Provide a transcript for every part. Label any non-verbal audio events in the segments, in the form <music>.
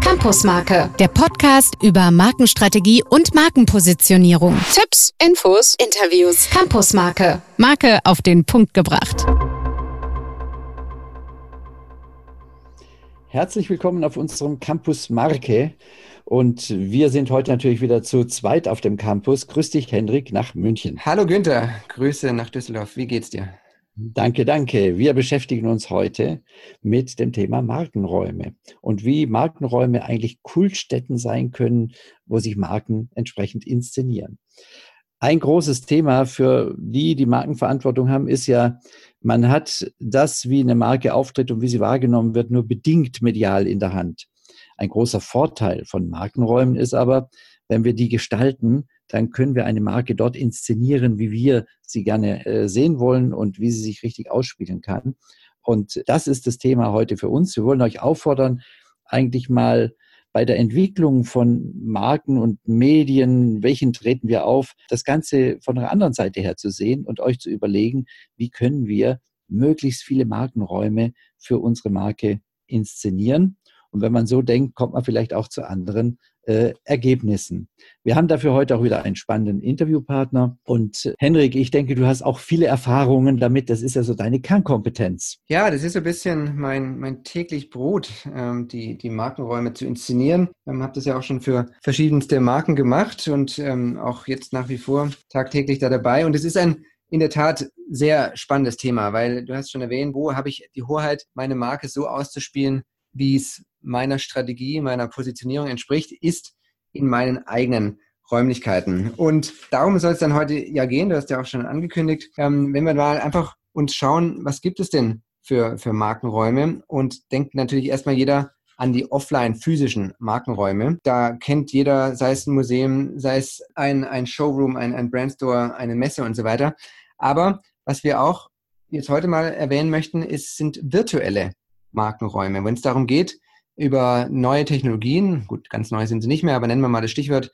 Campusmarke, der Podcast über Markenstrategie und Markenpositionierung. Tipps, Infos, Interviews. Campusmarke, Marke auf den Punkt gebracht. Herzlich willkommen auf unserem Campus Marke. Und wir sind heute natürlich wieder zu zweit auf dem Campus. Grüß dich, Hendrik, nach München. Hallo Günther, Grüße nach Düsseldorf. Wie geht's dir? Danke, danke. Wir beschäftigen uns heute mit dem Thema Markenräume und wie Markenräume eigentlich Kultstätten sein können, wo sich Marken entsprechend inszenieren. Ein großes Thema für die, die Markenverantwortung haben, ist ja, man hat das, wie eine Marke auftritt und wie sie wahrgenommen wird, nur bedingt medial in der Hand. Ein großer Vorteil von Markenräumen ist aber, wenn wir die gestalten, dann können wir eine Marke dort inszenieren, wie wir sie gerne äh, sehen wollen und wie sie sich richtig ausspielen kann. Und das ist das Thema heute für uns. Wir wollen euch auffordern, eigentlich mal bei der Entwicklung von Marken und Medien, welchen treten wir auf, das Ganze von einer anderen Seite her zu sehen und euch zu überlegen, wie können wir möglichst viele Markenräume für unsere Marke inszenieren. Und wenn man so denkt, kommt man vielleicht auch zu anderen äh, Ergebnissen. Wir haben dafür heute auch wieder einen spannenden Interviewpartner. Und äh, Henrik, ich denke, du hast auch viele Erfahrungen damit. Das ist ja so deine Kernkompetenz. Ja, das ist so ein bisschen mein, mein täglich Brot, ähm, die, die Markenräume zu inszenieren. Ich ähm, habe das ja auch schon für verschiedenste Marken gemacht und ähm, auch jetzt nach wie vor tagtäglich da dabei. Und es ist ein in der Tat sehr spannendes Thema, weil du hast schon erwähnt, wo habe ich die Hoheit, meine Marke so auszuspielen, wie es meiner Strategie, meiner Positionierung entspricht, ist in meinen eigenen Räumlichkeiten. Und darum soll es dann heute ja gehen, du hast ja auch schon angekündigt, ähm, wenn wir mal einfach uns schauen, was gibt es denn für, für Markenräume und denkt natürlich erstmal jeder an die offline physischen Markenräume. Da kennt jeder, sei es ein Museum, sei es ein, ein Showroom, ein, ein Brandstore, eine Messe und so weiter. Aber was wir auch jetzt heute mal erwähnen möchten, ist, sind virtuelle Markenräume. Wenn es darum geht, über neue Technologien, gut, ganz neu sind sie nicht mehr, aber nennen wir mal das Stichwort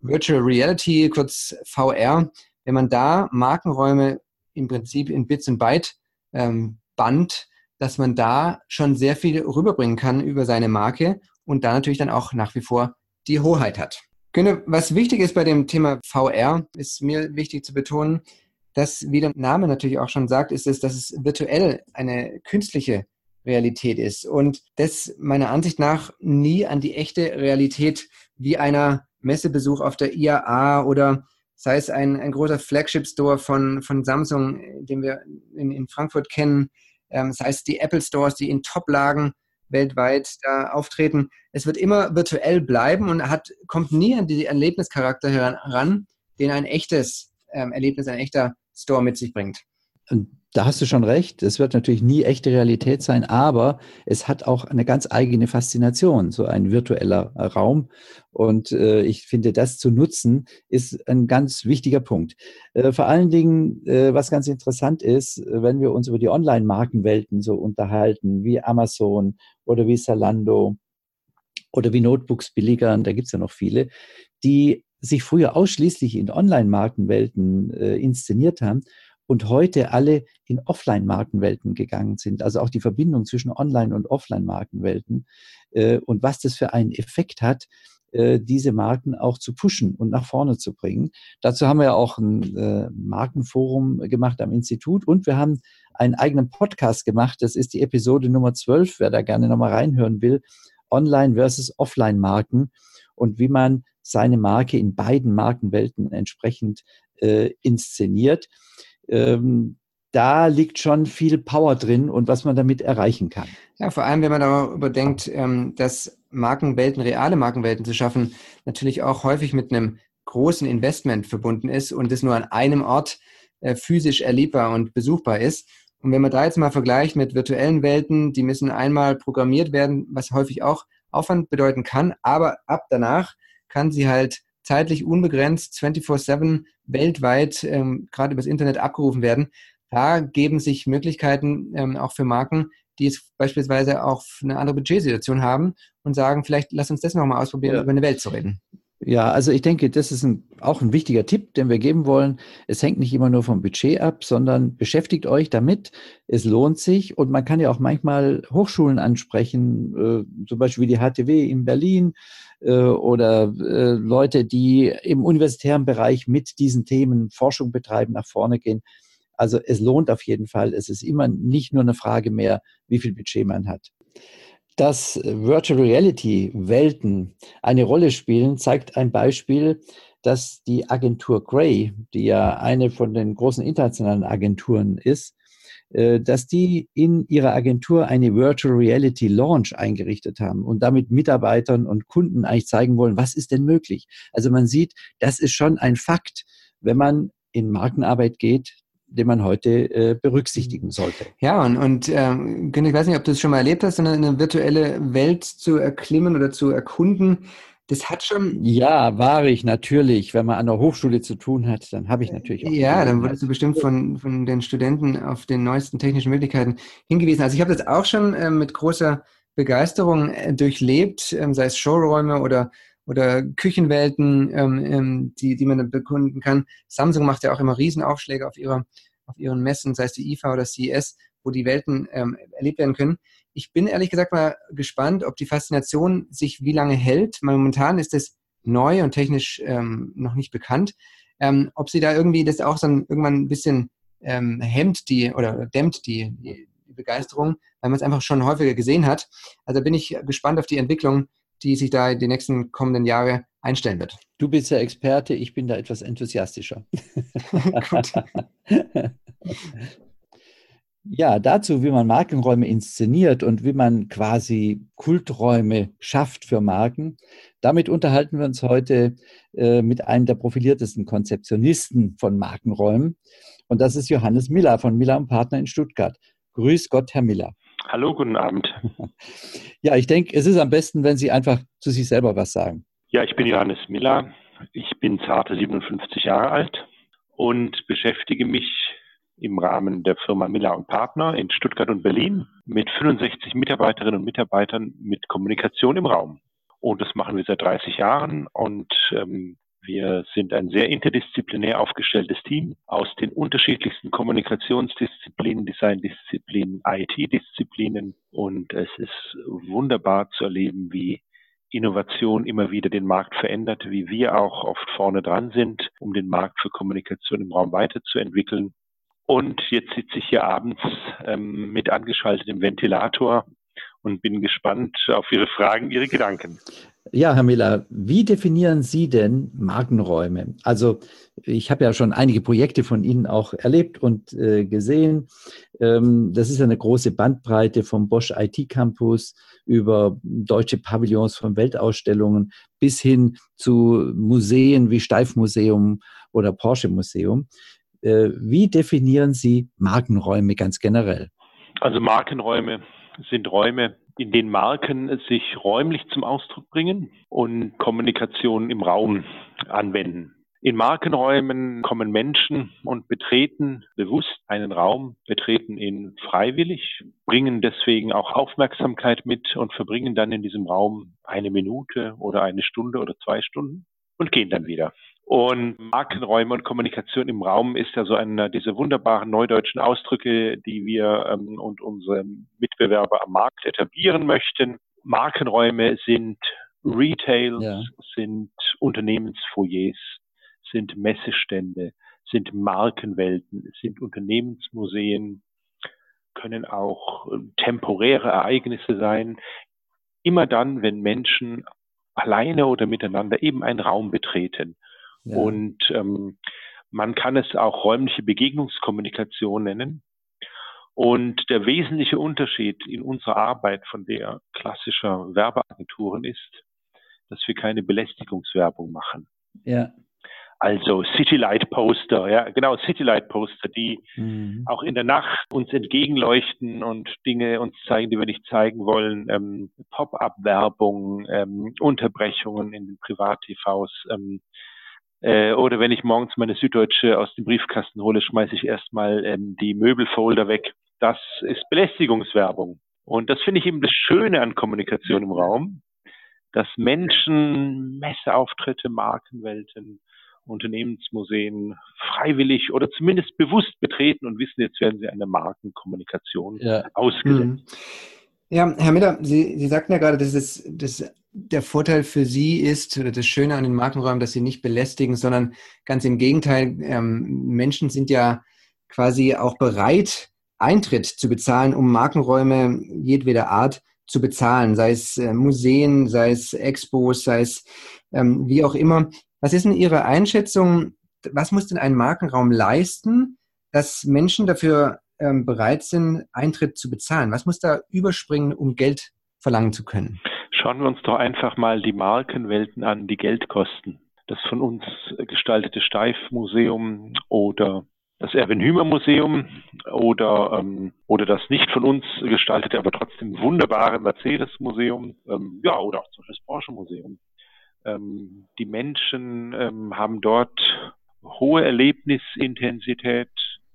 Virtual Reality, kurz VR, wenn man da Markenräume im Prinzip in Bits und Byte ähm, band, dass man da schon sehr viel rüberbringen kann über seine Marke und da natürlich dann auch nach wie vor die Hoheit hat. Was wichtig ist bei dem Thema VR, ist mir wichtig zu betonen, dass, wie der Name natürlich auch schon sagt, ist es, dass es virtuell eine künstliche Realität ist. Und das meiner Ansicht nach nie an die echte Realität wie einer Messebesuch auf der IAA oder sei es ein, ein großer Flagship-Store von, von Samsung, den wir in, in Frankfurt kennen, ähm, sei es die Apple Stores, die in Top-Lagen weltweit da auftreten. Es wird immer virtuell bleiben und hat, kommt nie an die Erlebnischarakter heran, den ein echtes ähm, Erlebnis, ein echter Store mit sich bringt. Da hast du schon recht. Es wird natürlich nie echte Realität sein, aber es hat auch eine ganz eigene Faszination, so ein virtueller Raum. Und äh, ich finde, das zu nutzen, ist ein ganz wichtiger Punkt. Äh, vor allen Dingen, äh, was ganz interessant ist, wenn wir uns über die Online-Markenwelten so unterhalten, wie Amazon oder wie Salando oder wie Notebooks billigern, da gibt's ja noch viele, die sich früher ausschließlich in Online-Markenwelten äh, inszeniert haben und heute alle in Offline-Markenwelten gegangen sind. Also auch die Verbindung zwischen Online- und Offline-Markenwelten äh, und was das für einen Effekt hat, äh, diese Marken auch zu pushen und nach vorne zu bringen. Dazu haben wir ja auch ein äh, Markenforum gemacht am Institut und wir haben einen eigenen Podcast gemacht. Das ist die Episode Nummer 12, wer da gerne nochmal reinhören will. Online versus Offline-Marken und wie man seine Marke in beiden Markenwelten entsprechend äh, inszeniert ähm, da liegt schon viel Power drin und was man damit erreichen kann. Ja, vor allem, wenn man darüber denkt, ähm, dass Markenwelten, reale Markenwelten zu schaffen, natürlich auch häufig mit einem großen Investment verbunden ist und es nur an einem Ort äh, physisch erlebbar und besuchbar ist. Und wenn man da jetzt mal vergleicht mit virtuellen Welten, die müssen einmal programmiert werden, was häufig auch Aufwand bedeuten kann, aber ab danach kann sie halt zeitlich unbegrenzt 24-7 weltweit ähm, gerade übers Internet abgerufen werden. Da geben sich Möglichkeiten ähm, auch für Marken, die jetzt beispielsweise auch eine andere Budgetsituation haben und sagen, vielleicht lass uns das nochmal ausprobieren, ja. über eine Welt zu reden. Ja, also ich denke, das ist ein, auch ein wichtiger Tipp, den wir geben wollen. Es hängt nicht immer nur vom Budget ab, sondern beschäftigt euch damit. Es lohnt sich und man kann ja auch manchmal Hochschulen ansprechen, äh, zum Beispiel wie die HTW in Berlin oder äh, Leute, die im universitären Bereich mit diesen Themen Forschung betreiben, nach vorne gehen. Also es lohnt auf jeden Fall. Es ist immer nicht nur eine Frage mehr, wie viel Budget man hat. Dass Virtual Reality Welten eine Rolle spielen, zeigt ein Beispiel, dass die Agentur Gray, die ja eine von den großen internationalen Agenturen ist, äh, dass die in ihrer Agentur eine Virtual Reality Launch eingerichtet haben und damit Mitarbeitern und Kunden eigentlich zeigen wollen, was ist denn möglich. Also man sieht, das ist schon ein Fakt, wenn man in Markenarbeit geht, den man heute äh, berücksichtigen sollte. Ja, und, und ähm, ich weiß nicht, ob du es schon mal erlebt hast, eine, eine virtuelle Welt zu erklimmen oder zu erkunden. Das hat schon. Ja, war ich natürlich. Wenn man an der Hochschule zu tun hat, dann habe ich natürlich auch. Ja, dann wurdest du bestimmt von, von den Studenten auf den neuesten technischen Möglichkeiten hingewiesen. Also ich habe das auch schon äh, mit großer Begeisterung äh, durchlebt, ähm, sei es Showräume oder oder Küchenwelten, ähm, ähm, die, die man bekunden kann. Samsung macht ja auch immer Riesenaufschläge auf, ihrer, auf ihren Messen, sei es die IFA oder CES, wo die Welten ähm, erlebt werden können. Ich bin ehrlich gesagt mal gespannt, ob die Faszination sich wie lange hält. Momentan ist es neu und technisch ähm, noch nicht bekannt. Ähm, ob sie da irgendwie das auch dann irgendwann ein bisschen ähm, hemmt die oder dämmt die, die, Begeisterung, weil man es einfach schon häufiger gesehen hat. Also bin ich gespannt auf die Entwicklung die sich da die nächsten kommenden Jahre einstellen wird. Du bist ja Experte, ich bin da etwas enthusiastischer. <laughs> <laughs> ja, dazu, wie man Markenräume inszeniert und wie man quasi Kulträume schafft für Marken. Damit unterhalten wir uns heute äh, mit einem der profiliertesten Konzeptionisten von Markenräumen. Und das ist Johannes Miller von Miller und Partner in Stuttgart. Grüß Gott, Herr Miller. Hallo, guten Abend. <laughs> Ja, ich denke, es ist am besten, wenn Sie einfach zu sich selber was sagen. Ja, ich bin Johannes Miller. Ich bin zarte 57 Jahre alt und beschäftige mich im Rahmen der Firma Miller und Partner in Stuttgart und Berlin mit 65 Mitarbeiterinnen und Mitarbeitern mit Kommunikation im Raum. Und das machen wir seit 30 Jahren und ähm, wir sind ein sehr interdisziplinär aufgestelltes Team aus den unterschiedlichsten Kommunikationsdisziplinen, Designdisziplinen, IT-Disziplinen. Und es ist wunderbar zu erleben, wie Innovation immer wieder den Markt verändert, wie wir auch oft vorne dran sind, um den Markt für Kommunikation im Raum weiterzuentwickeln. Und jetzt sitze ich hier abends ähm, mit angeschaltetem Ventilator und bin gespannt auf Ihre Fragen, Ihre Gedanken. Ja, Herr Miller, wie definieren Sie denn Markenräume? Also ich habe ja schon einige Projekte von Ihnen auch erlebt und äh, gesehen. Ähm, das ist eine große Bandbreite vom Bosch IT Campus über deutsche Pavillons von Weltausstellungen bis hin zu Museen wie Steifmuseum oder Porsche Museum. Äh, wie definieren Sie Markenräume ganz generell? Also Markenräume sind Räume, in denen Marken sich räumlich zum Ausdruck bringen und Kommunikation im Raum anwenden. In Markenräumen kommen Menschen und betreten bewusst einen Raum, betreten ihn freiwillig, bringen deswegen auch Aufmerksamkeit mit und verbringen dann in diesem Raum eine Minute oder eine Stunde oder zwei Stunden und gehen dann wieder. Und Markenräume und Kommunikation im Raum ist ja so einer dieser wunderbaren neudeutschen Ausdrücke, die wir ähm, und unsere Mitbewerber am Markt etablieren möchten. Markenräume sind Retails, ja. sind Unternehmensfoyers, sind Messestände, sind Markenwelten, sind Unternehmensmuseen, können auch ähm, temporäre Ereignisse sein. Immer dann, wenn Menschen alleine oder miteinander eben einen Raum betreten ja. Und ähm, man kann es auch räumliche Begegnungskommunikation nennen. Und der wesentliche Unterschied in unserer Arbeit von der klassischer Werbeagenturen ist, dass wir keine Belästigungswerbung machen. Ja. Also Citylight Poster, ja, genau, Citylight Poster, die mhm. auch in der Nacht uns entgegenleuchten und Dinge uns zeigen, die wir nicht zeigen wollen. Ähm, Pop-up-Werbung, ähm, Unterbrechungen in den Privat-TVs, ähm, äh, oder wenn ich morgens meine Süddeutsche aus dem Briefkasten hole, schmeiße ich erstmal ähm, die Möbelfolder weg. Das ist Belästigungswerbung. Und das finde ich eben das Schöne an Kommunikation im Raum, dass Menschen Messeauftritte, Markenwelten, Unternehmensmuseen freiwillig oder zumindest bewusst betreten und wissen, jetzt werden sie einer Markenkommunikation ja. ausgesetzt. Hm. Ja, Herr Miller, Sie, Sie sagten ja gerade, dass es, dass der Vorteil für Sie ist, oder das Schöne an den Markenräumen, dass Sie nicht belästigen, sondern ganz im Gegenteil, ähm, Menschen sind ja quasi auch bereit, Eintritt zu bezahlen, um Markenräume jedweder Art zu bezahlen, sei es äh, Museen, sei es Expos, sei es ähm, wie auch immer. Was ist denn Ihre Einschätzung? Was muss denn ein Markenraum leisten, dass Menschen dafür ähm, bereit sind, Eintritt zu bezahlen? Was muss da überspringen, um Geld verlangen zu können? Schauen wir uns doch einfach mal die Markenwelten an, die Geld kosten. Das von uns gestaltete Steif-Museum oder das Erwin Hümer Museum oder, ähm, oder das nicht von uns gestaltete, aber trotzdem wunderbare Mercedes Museum, ähm, ja, oder auch zum Beispiel das Porsche Museum. Ähm, die Menschen ähm, haben dort hohe Erlebnisintensität,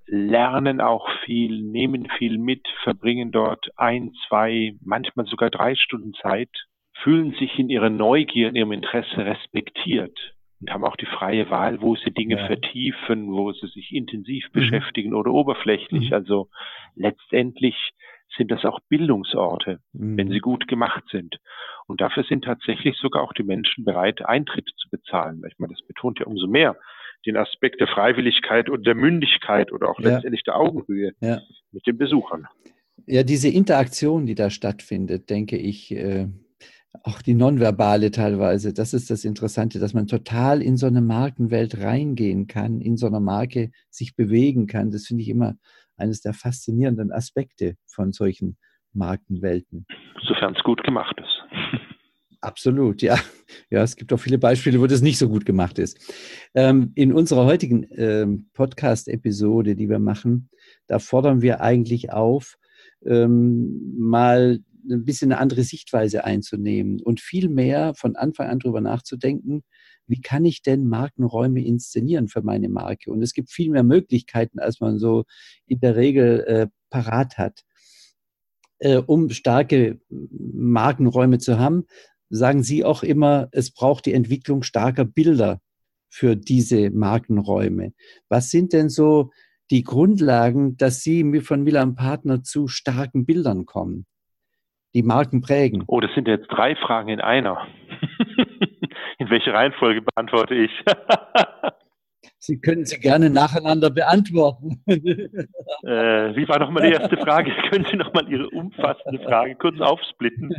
lernen auch viel, nehmen viel mit, verbringen dort ein, zwei, manchmal sogar drei Stunden Zeit, fühlen sich in ihrer Neugier, in ihrem Interesse respektiert und haben auch die freie Wahl, wo sie Dinge ja. vertiefen, wo sie sich intensiv mhm. beschäftigen oder oberflächlich. Mhm. Also letztendlich sind das auch Bildungsorte, mhm. wenn sie gut gemacht sind. Und dafür sind tatsächlich sogar auch die Menschen bereit, Eintritt zu bezahlen. Ich meine, das betont ja umso mehr den Aspekt der Freiwilligkeit und der Mündigkeit oder auch ja. letztendlich der Augenhöhe ja. mit den Besuchern. Ja, diese Interaktion, die da stattfindet, denke ich, äh, auch die Nonverbale teilweise, das ist das Interessante, dass man total in so eine Markenwelt reingehen kann, in so einer Marke sich bewegen kann. Das finde ich immer eines der faszinierenden Aspekte von solchen Markenwelten. Sofern es gut gemacht ist. <laughs> Absolut, ja. Ja, es gibt auch viele Beispiele, wo das nicht so gut gemacht ist. Ähm, in unserer heutigen ähm, Podcast-Episode, die wir machen, da fordern wir eigentlich auf, ähm, mal ein bisschen eine andere Sichtweise einzunehmen und viel mehr von Anfang an darüber nachzudenken, wie kann ich denn Markenräume inszenieren für meine Marke? Und es gibt viel mehr Möglichkeiten, als man so in der Regel äh, parat hat. Äh, um starke Markenräume zu haben, sagen Sie auch immer, es braucht die Entwicklung starker Bilder für diese Markenräume. Was sind denn so die Grundlagen, dass Sie von Milan Partner zu starken Bildern kommen? die Marken prägen? Oh, das sind jetzt drei Fragen in einer. <laughs> in welche Reihenfolge beantworte ich? <laughs> Sie können sie gerne nacheinander beantworten. <laughs> äh, wie war nochmal die erste Frage? können Sie nochmal Ihre umfassende Frage kurz aufsplitten?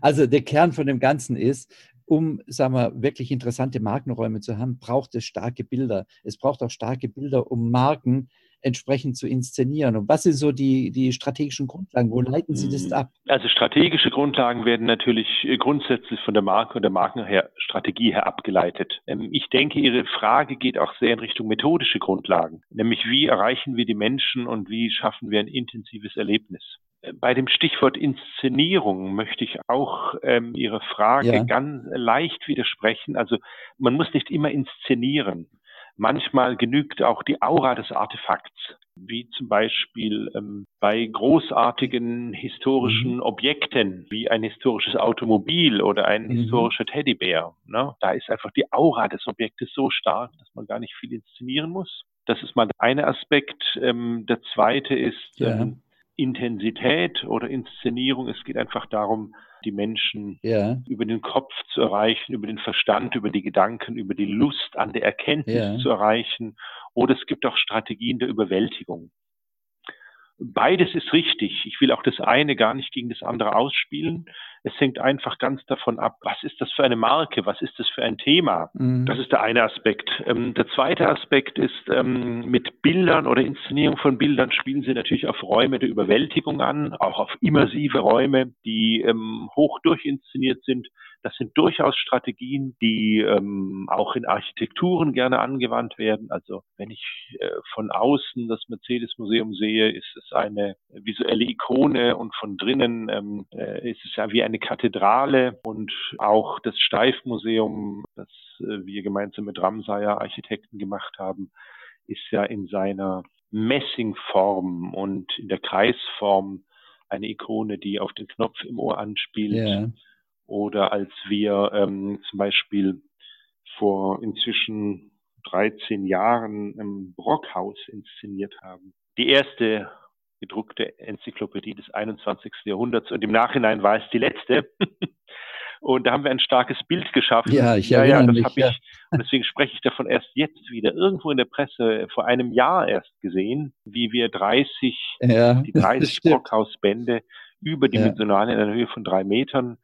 Also der Kern von dem Ganzen ist, um, sagen wir, wirklich interessante Markenräume zu haben, braucht es starke Bilder. Es braucht auch starke Bilder, um Marken entsprechend zu inszenieren? Und was sind so die, die strategischen Grundlagen? Wo leiten Sie das ab? Also strategische Grundlagen werden natürlich äh, grundsätzlich von der Marke und der Markenstrategie her abgeleitet. Ähm, ich denke, Ihre Frage geht auch sehr in Richtung methodische Grundlagen, nämlich wie erreichen wir die Menschen und wie schaffen wir ein intensives Erlebnis. Bei dem Stichwort Inszenierung möchte ich auch ähm, Ihre Frage ja. ganz leicht widersprechen. Also man muss nicht immer inszenieren. Manchmal genügt auch die Aura des Artefakts, wie zum Beispiel ähm, bei großartigen historischen mhm. Objekten, wie ein historisches Automobil oder ein mhm. historischer Teddybär. Ne? Da ist einfach die Aura des Objektes so stark, dass man gar nicht viel inszenieren muss. Das ist mal der eine Aspekt. Ähm, der zweite ist ja. ähm, Intensität oder Inszenierung. Es geht einfach darum, die Menschen ja. über den Kopf zu erreichen, über den Verstand, über die Gedanken, über die Lust an der Erkenntnis ja. zu erreichen. Oder es gibt auch Strategien der Überwältigung. Beides ist richtig. Ich will auch das eine gar nicht gegen das andere ausspielen. Es hängt einfach ganz davon ab, was ist das für eine Marke, was ist das für ein Thema. Mhm. Das ist der eine Aspekt. Ähm, der zweite Aspekt ist, ähm, mit Bildern oder Inszenierung von Bildern spielen sie natürlich auf Räume der Überwältigung an, auch auf immersive Räume, die ähm, hoch durchinszeniert sind. Das sind durchaus Strategien, die ähm, auch in Architekturen gerne angewandt werden. Also wenn ich äh, von außen das Mercedes-Museum sehe, ist es eine visuelle Ikone und von drinnen ähm, äh, ist es ja wie eine Kathedrale und auch das Steif-Museum, das äh, wir gemeinsam mit Ramsayer Architekten gemacht haben, ist ja in seiner Messingform und in der Kreisform eine Ikone, die auf den Knopf im Ohr anspielt. Yeah oder als wir ähm, zum Beispiel vor inzwischen 13 Jahren im Brockhaus inszeniert haben. Die erste gedruckte Enzyklopädie des 21. Jahrhunderts und im Nachhinein war es die letzte. <laughs> und da haben wir ein starkes Bild geschaffen. Ja, ich ja, ja, das habe ich. <laughs> Und deswegen spreche ich davon erst jetzt wieder irgendwo in der Presse vor einem Jahr erst gesehen, wie wir 30, ja, die <laughs> 30 Brockhausbände überdimensional in einer Höhe von drei Metern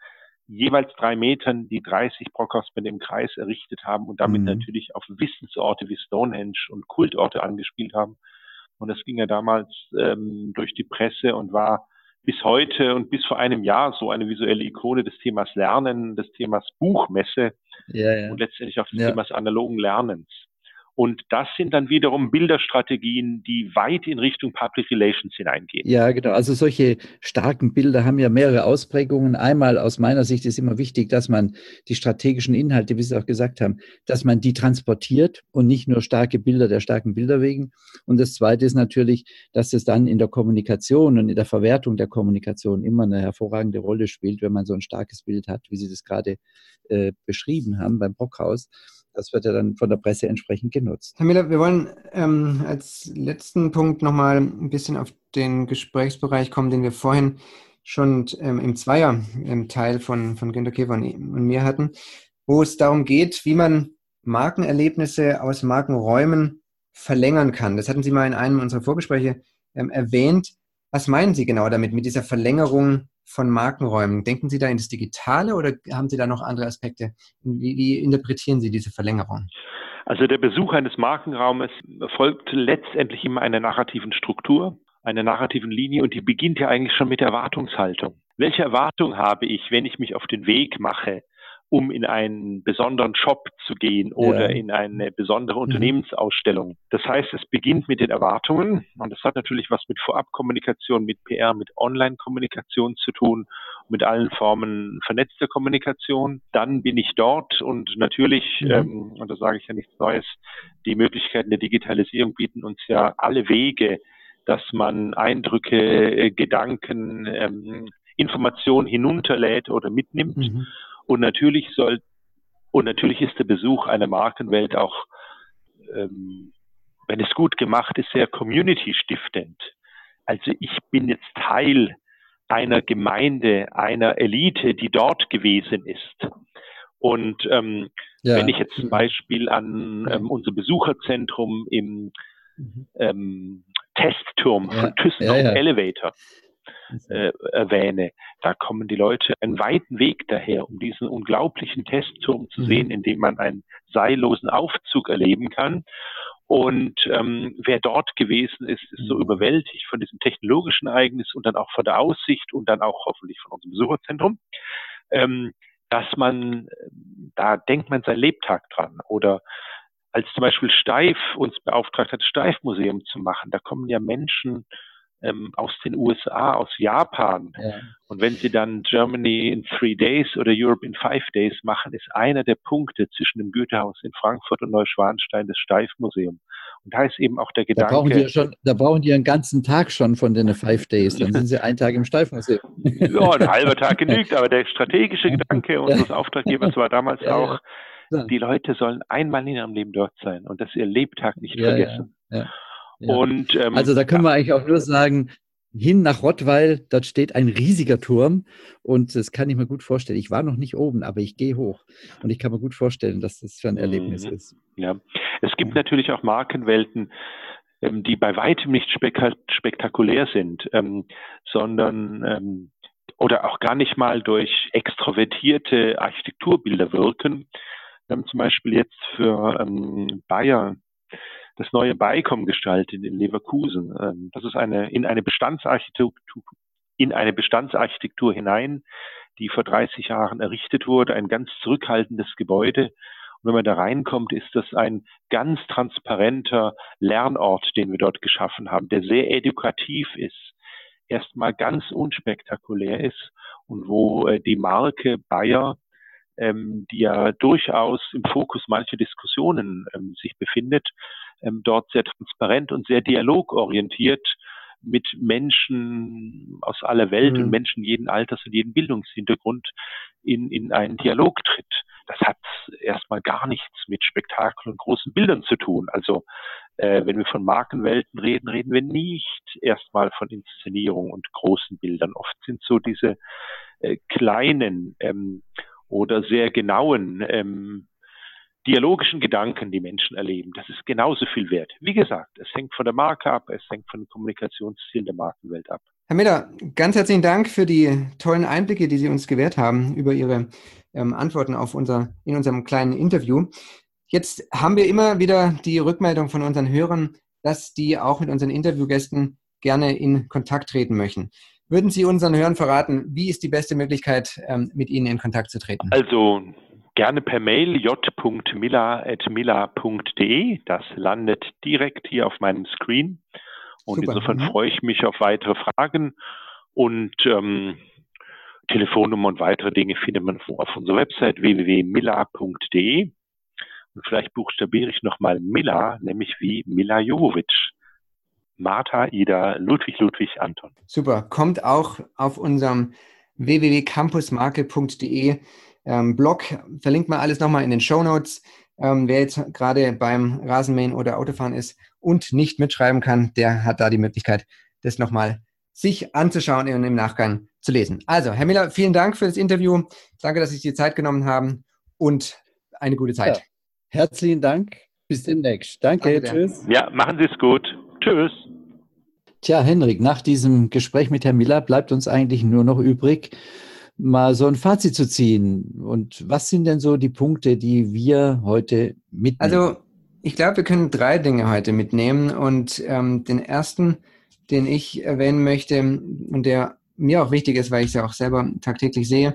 jeweils drei Metern die 30 Brockhausbände im Kreis errichtet haben und damit mhm. natürlich auf Wissensorte wie Stonehenge und Kultorte angespielt haben. Und das ging ja damals ähm, durch die Presse und war bis heute und bis vor einem Jahr so eine visuelle Ikone des Themas Lernen, des Themas Buchmesse ja, ja. und letztendlich auch des ja. Themas analogen Lernens. Und das sind dann wiederum Bilderstrategien, die weit in Richtung Public Relations hineingehen. Ja, genau. Also solche starken Bilder haben ja mehrere Ausprägungen. Einmal aus meiner Sicht ist immer wichtig, dass man die strategischen Inhalte, wie Sie auch gesagt haben, dass man die transportiert und nicht nur starke Bilder der starken Bilder wegen. Und das Zweite ist natürlich, dass es dann in der Kommunikation und in der Verwertung der Kommunikation immer eine hervorragende Rolle spielt, wenn man so ein starkes Bild hat, wie Sie das gerade äh, beschrieben haben beim Brockhaus das wird ja dann von der Presse entsprechend genutzt. Herr Miller, wir wollen ähm, als letzten Punkt nochmal ein bisschen auf den Gesprächsbereich kommen, den wir vorhin schon ähm, im Zweier-Teil ähm, von, von Günter Käfer und, und mir hatten, wo es darum geht, wie man Markenerlebnisse aus Markenräumen verlängern kann. Das hatten Sie mal in einem unserer Vorgespräche ähm, erwähnt. Was meinen Sie genau damit, mit dieser Verlängerung von Markenräumen? Denken Sie da in das Digitale oder haben Sie da noch andere Aspekte? Wie, wie interpretieren Sie diese Verlängerung? Also der Besuch eines Markenraumes folgt letztendlich immer einer narrativen Struktur, einer narrativen Linie und die beginnt ja eigentlich schon mit Erwartungshaltung. Welche Erwartung habe ich, wenn ich mich auf den Weg mache, um in einen besonderen Shop zu gehen oder ja. in eine besondere mhm. Unternehmensausstellung. Das heißt, es beginnt mit den Erwartungen und das hat natürlich was mit Vorabkommunikation, mit PR, mit Online-Kommunikation zu tun, mit allen Formen vernetzter Kommunikation. Dann bin ich dort und natürlich, ja. ähm, und da sage ich ja nichts Neues, die Möglichkeiten der Digitalisierung bieten uns ja alle Wege, dass man Eindrücke, äh, Gedanken, ähm, Informationen hinunterlädt oder mitnimmt. Mhm. Und natürlich soll, und natürlich ist der Besuch einer Markenwelt auch, ähm, wenn es gut gemacht ist, sehr community-stiftend. Also ich bin jetzt Teil einer Gemeinde, einer Elite, die dort gewesen ist. Und ähm, ja. wenn ich jetzt zum Beispiel an ähm, unser Besucherzentrum im mhm. ähm, Testturm ja. von ThyssenKrupp ja, Elevator äh, erwähne, da kommen die Leute einen weiten Weg daher, um diesen unglaublichen Testturm zu mhm. sehen, in dem man einen seillosen Aufzug erleben kann. Und ähm, wer dort gewesen ist, ist so mhm. überwältigt von diesem technologischen Ereignis und dann auch von der Aussicht und dann auch hoffentlich von unserem Besucherzentrum, ähm, dass man, da denkt man sein Lebtag dran. Oder als zum Beispiel Steif uns beauftragt hat, Steif-Museum zu machen, da kommen ja Menschen ähm, aus den USA, aus Japan. Ja. Und wenn Sie dann Germany in three days oder Europe in five days machen, ist einer der Punkte zwischen dem Goethehaus in Frankfurt und Neuschwanstein das Steif-Museum. Und da ist eben auch der Gedanke. Da brauchen, die ja schon, da brauchen die einen ganzen Tag schon von den Five Days. Dann sind sie einen Tag im Steif-Museum. <laughs> Ja, ein halber Tag <laughs> genügt, aber der strategische Gedanke unseres Auftraggebers war damals ja, auch, ja. die Leute sollen einmal in ihrem Leben dort sein und das ihr Lebtag nicht vergessen. Ja, ja. Und, ähm, also da können wir eigentlich auch nur sagen, hin nach Rottweil, dort steht ein riesiger Turm und das kann ich mir gut vorstellen. Ich war noch nicht oben, aber ich gehe hoch und ich kann mir gut vorstellen, dass das für ein Erlebnis mhm. ist. Ja, es gibt natürlich auch Markenwelten, ähm, die bei weitem nicht spektakulär sind, ähm, sondern ähm, oder auch gar nicht mal durch extrovertierte Architekturbilder wirken. Wir haben zum Beispiel jetzt für ähm, Bayern das neue Beikom gestaltet in Leverkusen. Ähm, das ist eine, in eine Bestandsarchitektur, in eine Bestandsarchitektur hinein, die vor 30 Jahren errichtet wurde, ein ganz zurückhaltendes Gebäude. Und wenn man da reinkommt, ist das ein ganz transparenter Lernort, den wir dort geschaffen haben, der sehr edukativ ist, erstmal ganz unspektakulär ist und wo äh, die Marke Bayer ähm, die ja durchaus im Fokus mancher Diskussionen ähm, sich befindet, ähm, dort sehr transparent und sehr dialogorientiert mit Menschen aus aller Welt mhm. und Menschen jeden Alters und jeden Bildungshintergrund in, in einen Dialog tritt. Das hat erstmal gar nichts mit Spektakel und großen Bildern zu tun. Also äh, wenn wir von Markenwelten reden, reden wir nicht erstmal von Inszenierung und großen Bildern. Oft sind so diese äh, kleinen ähm, oder sehr genauen ähm, dialogischen Gedanken, die Menschen erleben, das ist genauso viel wert. Wie gesagt, es hängt von der Marke ab, es hängt von den Kommunikationszielen der Markenwelt ab. Herr Miller, ganz herzlichen Dank für die tollen Einblicke, die Sie uns gewährt haben über Ihre ähm, Antworten auf unser, in unserem kleinen Interview. Jetzt haben wir immer wieder die Rückmeldung von unseren Hörern, dass die auch mit unseren Interviewgästen gerne in Kontakt treten möchten. Würden Sie unseren Hörern verraten, wie ist die beste Möglichkeit, ähm, mit Ihnen in Kontakt zu treten? Also gerne per Mail j.miller.miller.de. Das landet direkt hier auf meinem Screen. Und Super. insofern mhm. freue ich mich auf weitere Fragen und ähm, Telefonnummer und weitere Dinge findet man auf unserer Website www.miller.de. Und vielleicht buchstabiere ich nochmal Miller, nämlich wie Mila Jovovic. Martha, Ida, Ludwig, Ludwig, Anton. Super. Kommt auch auf unserem www.campusmarke.de ähm, Blog. Verlinkt mal alles nochmal in den Show Notes. Ähm, wer jetzt gerade beim Rasenmähen oder Autofahren ist und nicht mitschreiben kann, der hat da die Möglichkeit, das nochmal sich anzuschauen und im Nachgang zu lesen. Also, Herr Miller, vielen Dank für das Interview. Danke, dass Sie sich die Zeit genommen haben und eine gute Zeit. Ja. Herzlichen Dank. Bis demnächst. Danke. Danke tschüss. Ja, machen Sie es gut. Tschüss. Tja, Henrik, nach diesem Gespräch mit Herrn Miller bleibt uns eigentlich nur noch übrig, mal so ein Fazit zu ziehen. Und was sind denn so die Punkte, die wir heute mitnehmen? Also, ich glaube, wir können drei Dinge heute mitnehmen. Und ähm, den ersten, den ich erwähnen möchte und der mir auch wichtig ist, weil ich es ja auch selber tagtäglich sehe,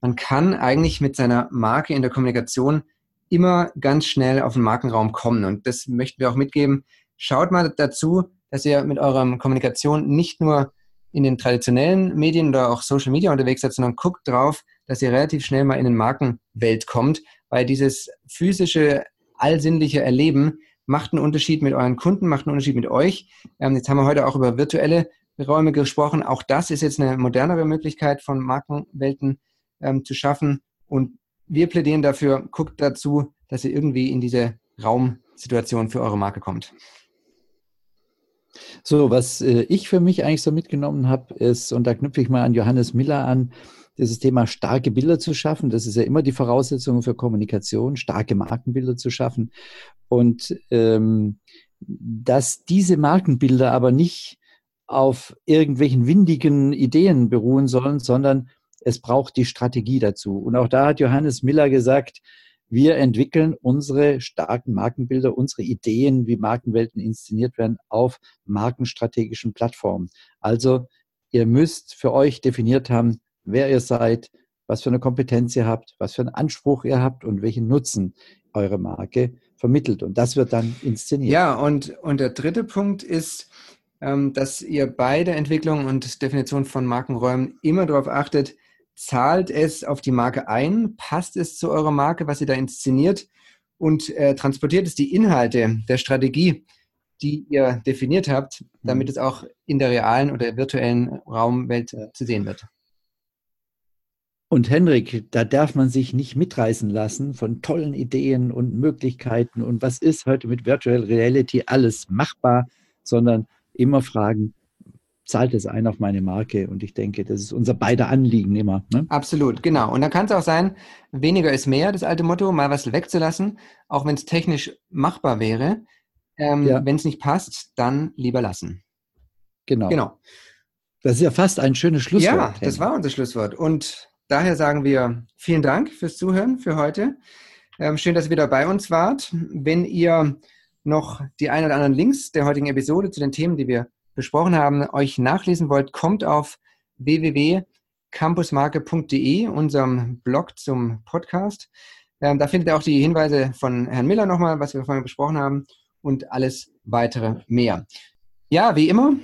man kann eigentlich mit seiner Marke in der Kommunikation immer ganz schnell auf den Markenraum kommen. Und das möchten wir auch mitgeben. Schaut mal dazu, dass ihr mit eurer Kommunikation nicht nur in den traditionellen Medien oder auch Social Media unterwegs seid, sondern guckt drauf, dass ihr relativ schnell mal in den Markenwelt kommt, weil dieses physische, allsinnliche Erleben macht einen Unterschied mit euren Kunden, macht einen Unterschied mit euch. Ähm, jetzt haben wir heute auch über virtuelle Räume gesprochen. Auch das ist jetzt eine modernere Möglichkeit von Markenwelten ähm, zu schaffen. Und wir plädieren dafür, guckt dazu, dass ihr irgendwie in diese Raumsituation für eure Marke kommt. So, was äh, ich für mich eigentlich so mitgenommen habe, ist, und da knüpfe ich mal an Johannes Miller an, dieses Thema starke Bilder zu schaffen. Das ist ja immer die Voraussetzung für Kommunikation, starke Markenbilder zu schaffen. Und ähm, dass diese Markenbilder aber nicht auf irgendwelchen windigen Ideen beruhen sollen, sondern es braucht die Strategie dazu. Und auch da hat Johannes Miller gesagt, wir entwickeln unsere starken Markenbilder, unsere Ideen, wie Markenwelten inszeniert werden, auf markenstrategischen Plattformen. Also ihr müsst für euch definiert haben, wer ihr seid, was für eine Kompetenz ihr habt, was für einen Anspruch ihr habt und welchen Nutzen eure Marke vermittelt. Und das wird dann inszeniert. Ja, und, und der dritte Punkt ist, ähm, dass ihr bei der Entwicklung und Definition von Markenräumen immer darauf achtet, zahlt es auf die Marke ein, passt es zu eurer Marke, was ihr da inszeniert und äh, transportiert es die Inhalte der Strategie, die ihr definiert habt, damit mhm. es auch in der realen oder virtuellen Raumwelt äh, zu sehen wird. Und Henrik, da darf man sich nicht mitreißen lassen von tollen Ideen und Möglichkeiten und was ist heute mit Virtual Reality alles machbar, sondern immer fragen, zahlt es ein auf meine Marke. Und ich denke, das ist unser beider Anliegen immer. Ne? Absolut, genau. Und dann kann es auch sein, weniger ist mehr, das alte Motto, mal was wegzulassen, auch wenn es technisch machbar wäre. Ähm, ja. Wenn es nicht passt, dann lieber lassen. Genau. Genau. Das ist ja fast ein schönes Schlusswort. Ja, das war unser Schlusswort. Und daher sagen wir vielen Dank fürs Zuhören für heute. Ähm, schön, dass ihr wieder bei uns wart. Wenn ihr noch die ein oder anderen Links der heutigen Episode zu den Themen, die wir besprochen haben, euch nachlesen wollt, kommt auf www.campusmarke.de, unserem Blog zum Podcast. Ähm, da findet ihr auch die Hinweise von Herrn Miller nochmal, was wir vorhin besprochen haben und alles weitere mehr. Ja, wie immer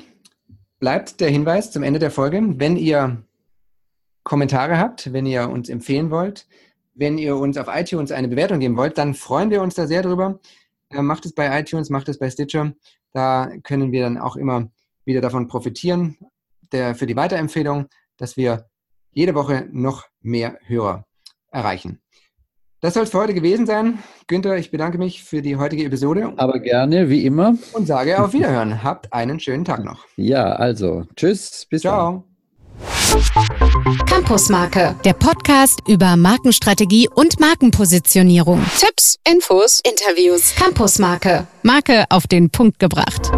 bleibt der Hinweis zum Ende der Folge, wenn ihr Kommentare habt, wenn ihr uns empfehlen wollt, wenn ihr uns auf iTunes eine Bewertung geben wollt, dann freuen wir uns da sehr drüber. Äh, macht es bei iTunes, macht es bei Stitcher. Da können wir dann auch immer wieder davon profitieren, der, für die Weiterempfehlung, dass wir jede Woche noch mehr Hörer erreichen. Das soll es für heute gewesen sein. Günther, ich bedanke mich für die heutige Episode. Aber gerne, wie immer. Und sage auf Wiederhören. Habt einen schönen Tag noch. Ja, also, tschüss, bis Ciao. dann. Campusmarke, der Podcast über Markenstrategie und Markenpositionierung. Tipps, Infos, Interviews. Campusmarke, Marke auf den Punkt gebracht.